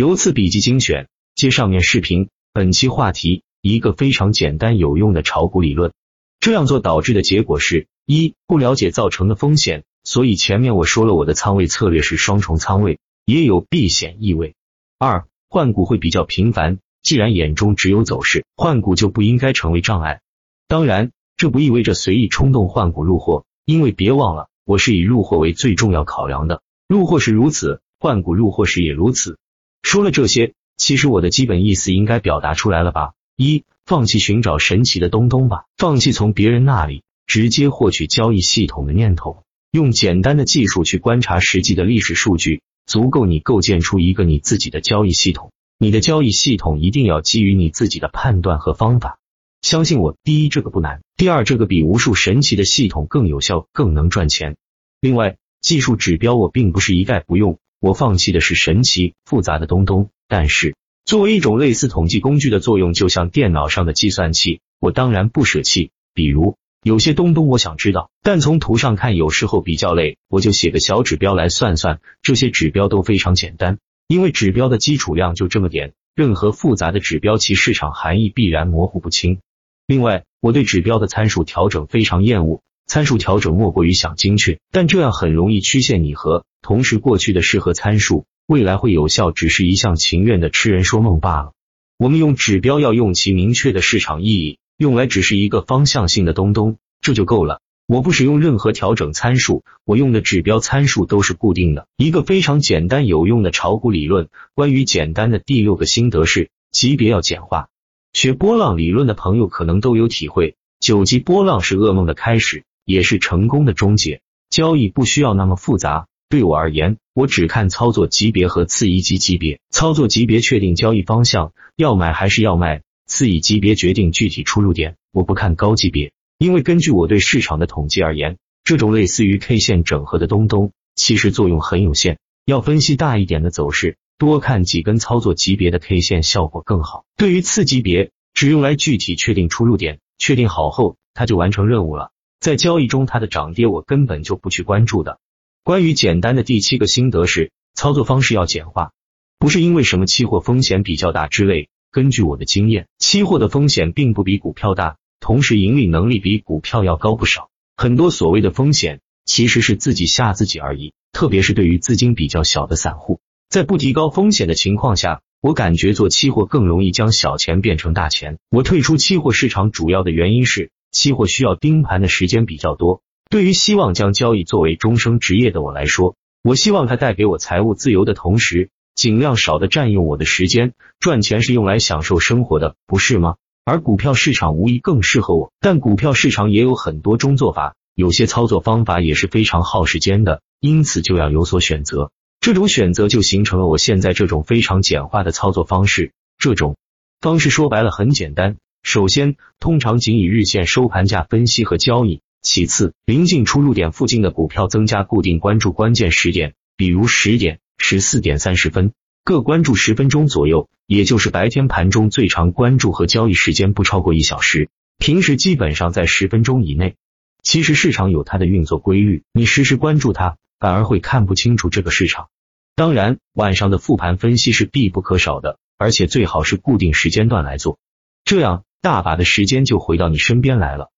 由此笔记精选，接上面视频。本期话题：一个非常简单有用的炒股理论。这样做导致的结果是：一、不了解造成的风险，所以前面我说了我的仓位策略是双重仓位，也有避险意味。二、换股会比较频繁，既然眼中只有走势，换股就不应该成为障碍。当然，这不意味着随意冲动换股入货，因为别忘了，我是以入货为最重要考量的。入货是如此，换股入货时也如此。说了这些，其实我的基本意思应该表达出来了吧？一，放弃寻找神奇的东东吧，放弃从别人那里直接获取交易系统的念头，用简单的技术去观察实际的历史数据，足够你构建出一个你自己的交易系统。你的交易系统一定要基于你自己的判断和方法。相信我，第一，这个不难；第二，这个比无数神奇的系统更有效，更能赚钱。另外，技术指标我并不是一概不用。我放弃的是神奇复杂的东东，但是作为一种类似统计工具的作用，就像电脑上的计算器，我当然不舍弃。比如有些东东我想知道，但从图上看有时候比较累，我就写个小指标来算算。这些指标都非常简单，因为指标的基础量就这么点，任何复杂的指标其市场含义必然模糊不清。另外，我对指标的参数调整非常厌恶。参数调整莫过于想精确，但这样很容易曲线拟合。同时，过去的适合参数，未来会有效，只是一向情愿的痴人说梦罢了。我们用指标要用其明确的市场意义，用来只是一个方向性的东东，这就够了。我不使用任何调整参数，我用的指标参数都是固定的。一个非常简单有用的炒股理论。关于简单的第六个心得是，级别要简化。学波浪理论的朋友可能都有体会，九级波浪是噩梦的开始。也是成功的终结。交易不需要那么复杂。对我而言，我只看操作级别和次一级级别。操作级别确定交易方向，要买还是要卖；次一级别决定具体出入点。我不看高级别，因为根据我对市场的统计而言，这种类似于 K 线整合的东东，其实作用很有限。要分析大一点的走势，多看几根操作级别的 K 线效果更好。对于次级别，只用来具体确定出入点，确定好后，它就完成任务了。在交易中，它的涨跌我根本就不去关注的。关于简单的第七个心得是，操作方式要简化，不是因为什么期货风险比较大之类。根据我的经验，期货的风险并不比股票大，同时盈利能力比股票要高不少。很多所谓的风险，其实是自己吓自己而已。特别是对于资金比较小的散户，在不提高风险的情况下，我感觉做期货更容易将小钱变成大钱。我退出期货市场主要的原因是。期货需要盯盘的时间比较多，对于希望将交易作为终生职业的我来说，我希望它带给我财务自由的同时，尽量少的占用我的时间。赚钱是用来享受生活的，不是吗？而股票市场无疑更适合我，但股票市场也有很多种做法，有些操作方法也是非常耗时间的，因此就要有所选择。这种选择就形成了我现在这种非常简化的操作方式。这种方式说白了很简单。首先，通常仅以日线收盘价分析和交易。其次，临近出入点附近的股票增加固定关注关键时点，比如十点、十四点三十分，各关注十分钟左右，也就是白天盘中最长关注和交易时间不超过一小时，平时基本上在十分钟以内。其实市场有它的运作规律，你时时关注它，反而会看不清楚这个市场。当然，晚上的复盘分析是必不可少的，而且最好是固定时间段来做，这样。大把的时间就回到你身边来了，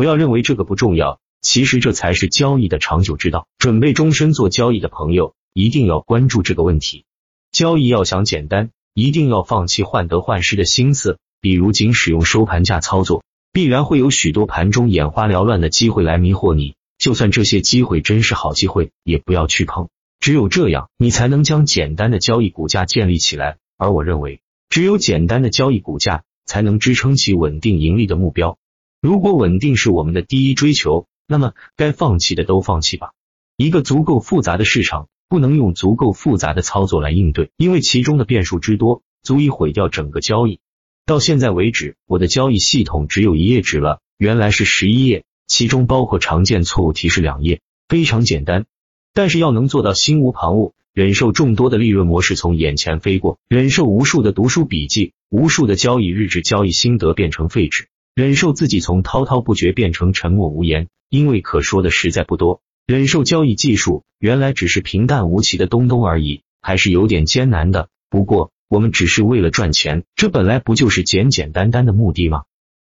不要认为这个不重要，其实这才是交易的长久之道。准备终身做交易的朋友，一定要关注这个问题。交易要想简单，一定要放弃患得患失的心思，比如仅使用收盘价操作，必然会有许多盘中眼花缭乱的机会来迷惑你。就算这些机会真是好机会，也不要去碰。只有这样，你才能将简单的交易骨架建立起来。而我认为，只有简单的交易骨架。才能支撑起稳定盈利的目标。如果稳定是我们的第一追求，那么该放弃的都放弃吧。一个足够复杂的市场，不能用足够复杂的操作来应对，因为其中的变数之多，足以毁掉整个交易。到现在为止，我的交易系统只有一页纸了，原来是十一页，其中包括常见错误提示两页，非常简单。但是要能做到心无旁骛。忍受众多的利润模式从眼前飞过，忍受无数的读书笔记、无数的交易日志、交易心得变成废纸，忍受自己从滔滔不绝变成沉默无言，因为可说的实在不多。忍受交易技术原来只是平淡无奇的东东而已，还是有点艰难的。不过我们只是为了赚钱，这本来不就是简简单单的目的吗？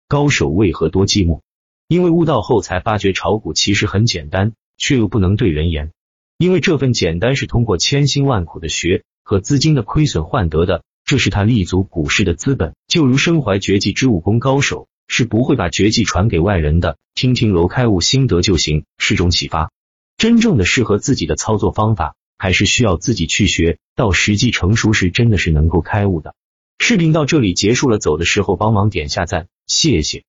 高手为何多寂寞？因为悟道后才发觉炒股其实很简单，却又不能对人言。因为这份简单是通过千辛万苦的学和资金的亏损换得的，这是他立足股市的资本。就如身怀绝技之武功高手是不会把绝技传给外人的，听听楼开悟心得就行，是种启发。真正的适合自己的操作方法，还是需要自己去学，到时机成熟时，真的是能够开悟的。视频到这里结束了，走的时候帮忙点下赞，谢谢。